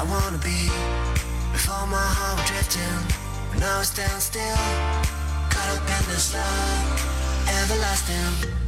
I wanna be. Before my heart was drifting, but now it's standing still. Caught up in this love, everlasting.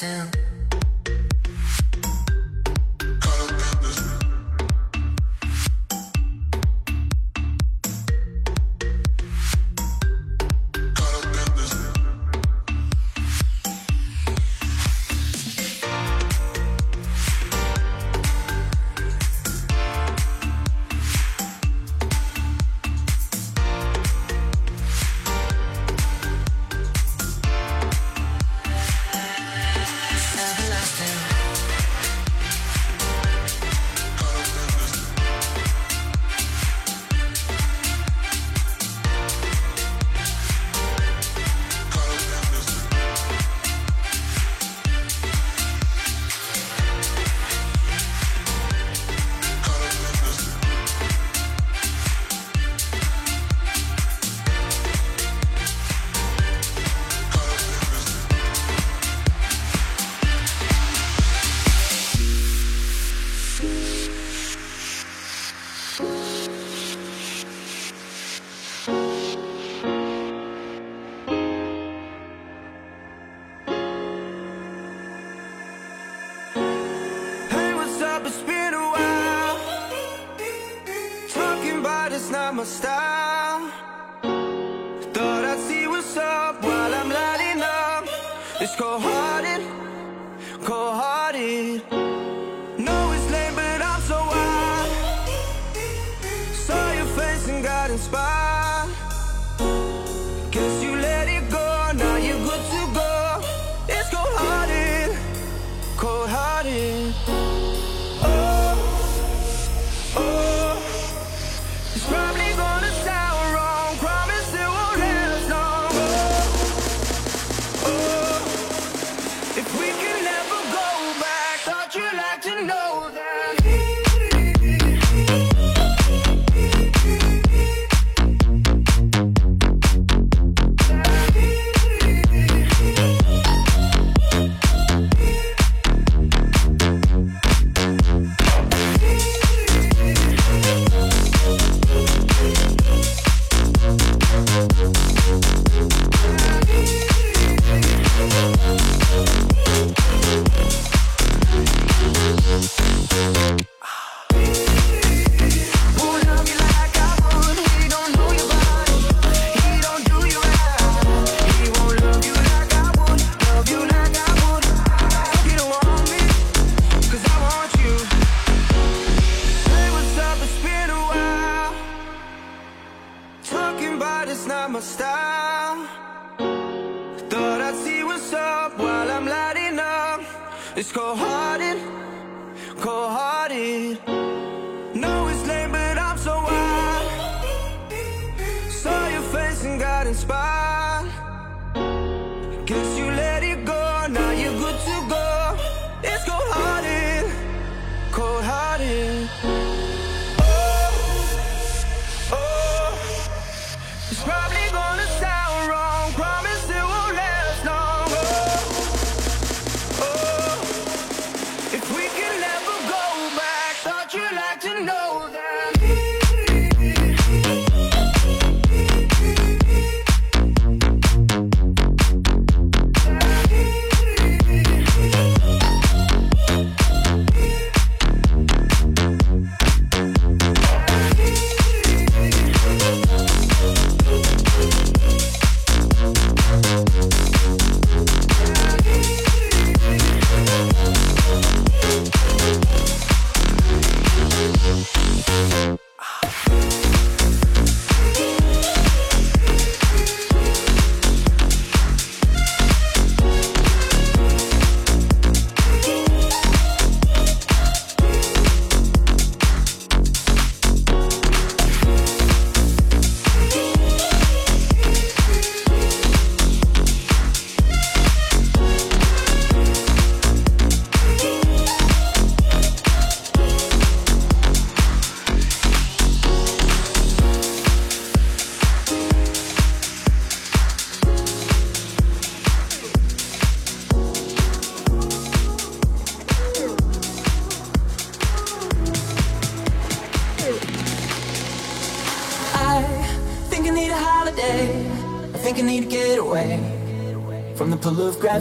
still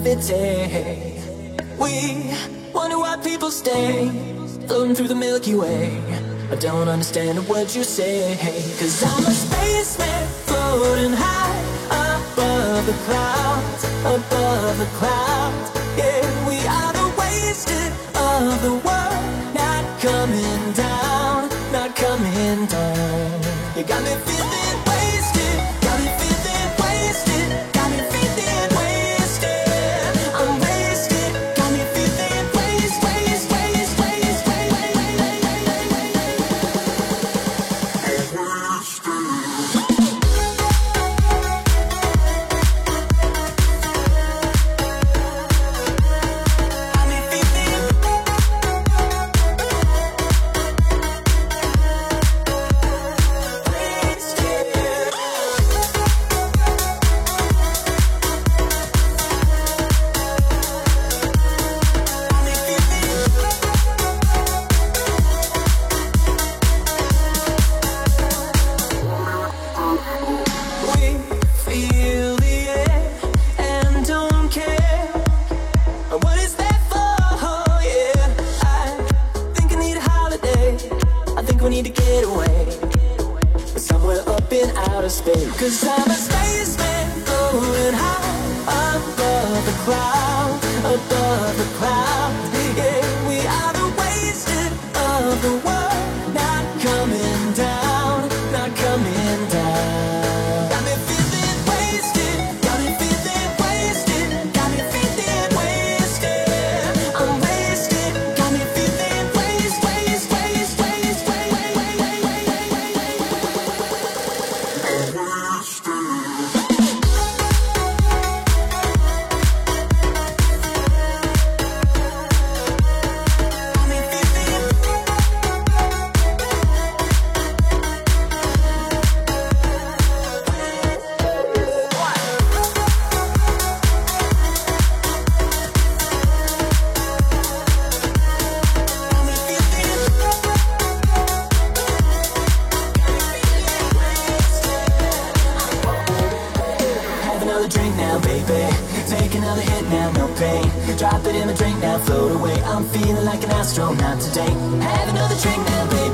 We wonder why people stay floating through the Milky Way. I don't understand a word you say. Cause I'm a spaceman floating high above the clouds, above the clouds. Yeah, we are the wasted of the world, not coming down, not coming down. You got me like an astronaut today. Have another drink, now, baby.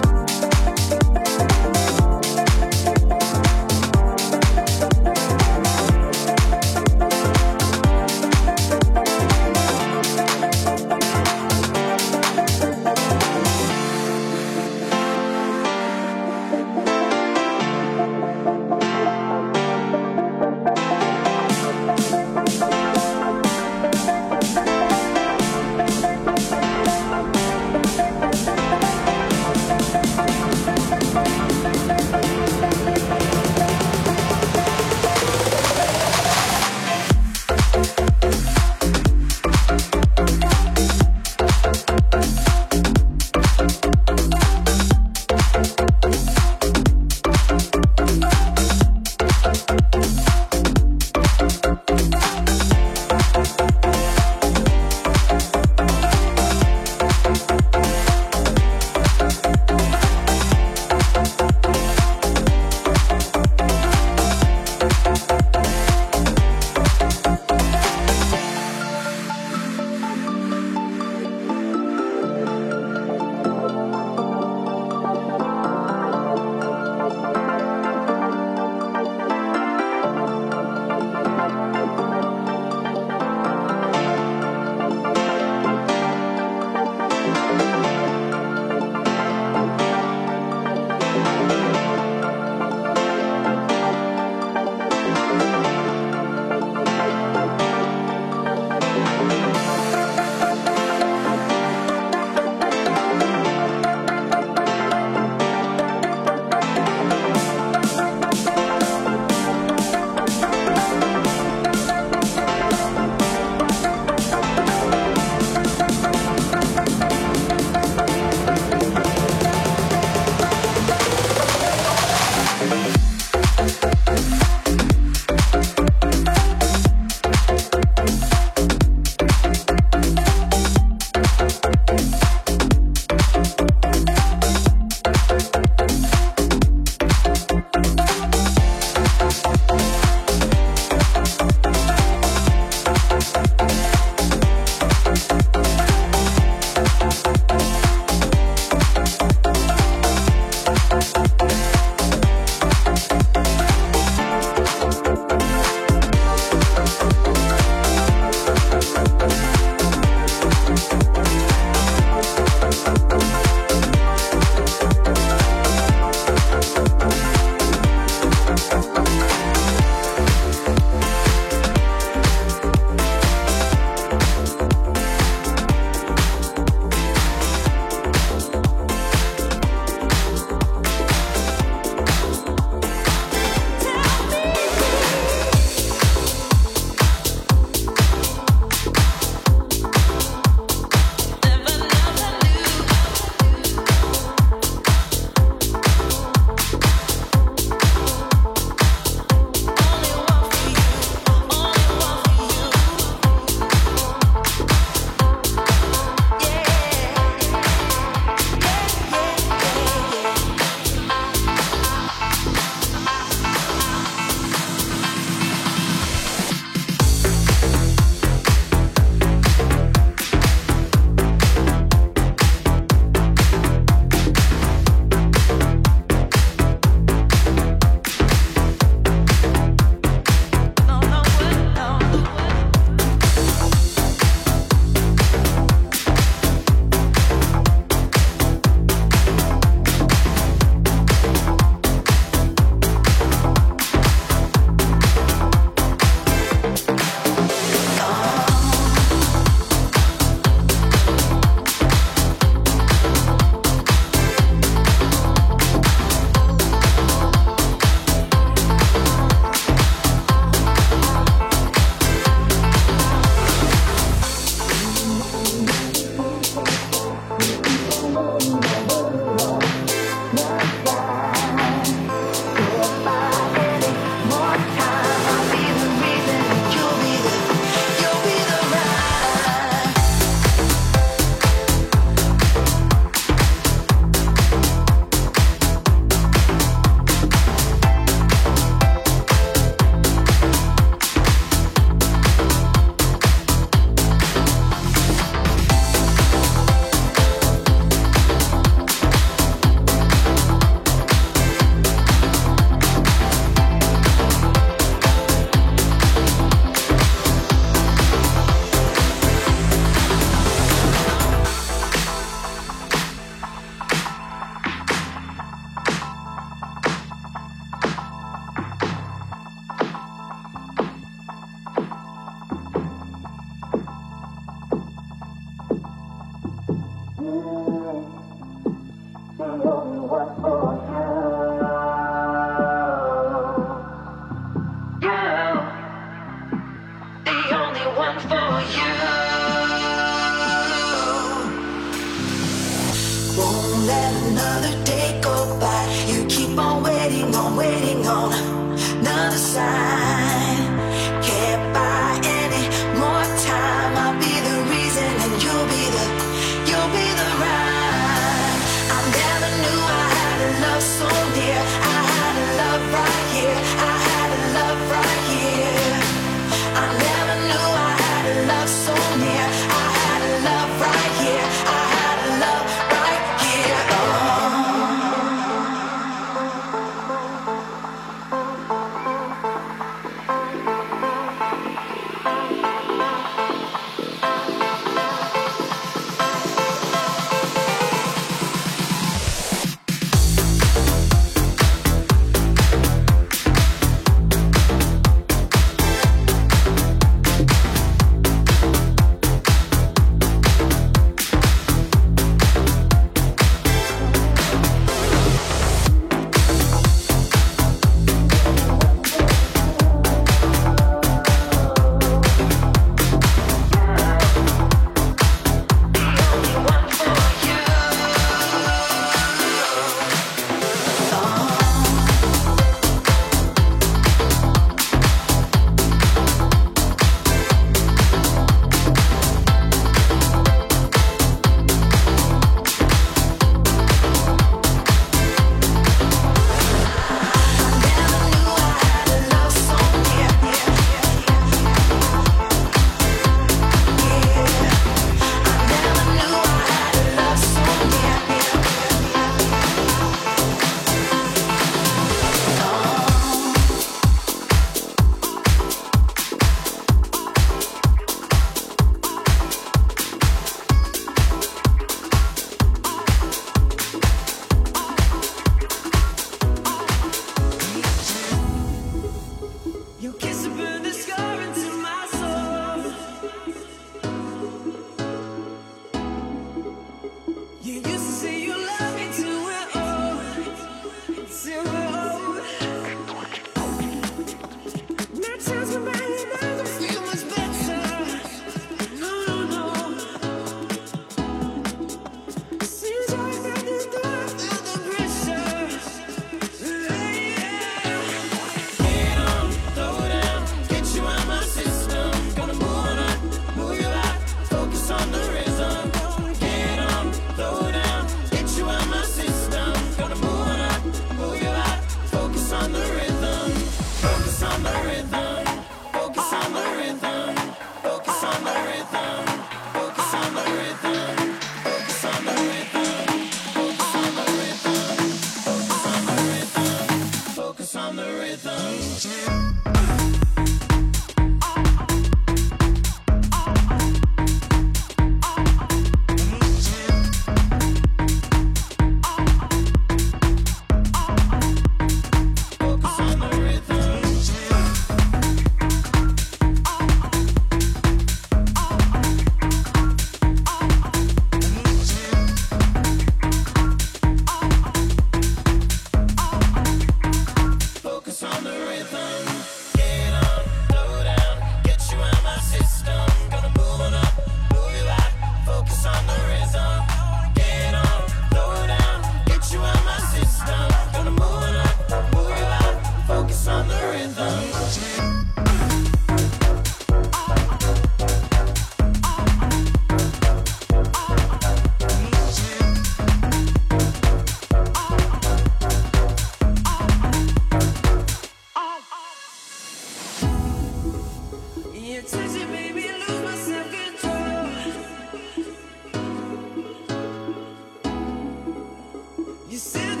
You said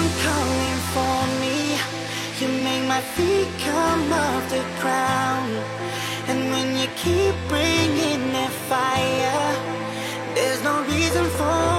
come calling for me. You make my feet come off the ground. And when you keep bringing that fire, there's no reason for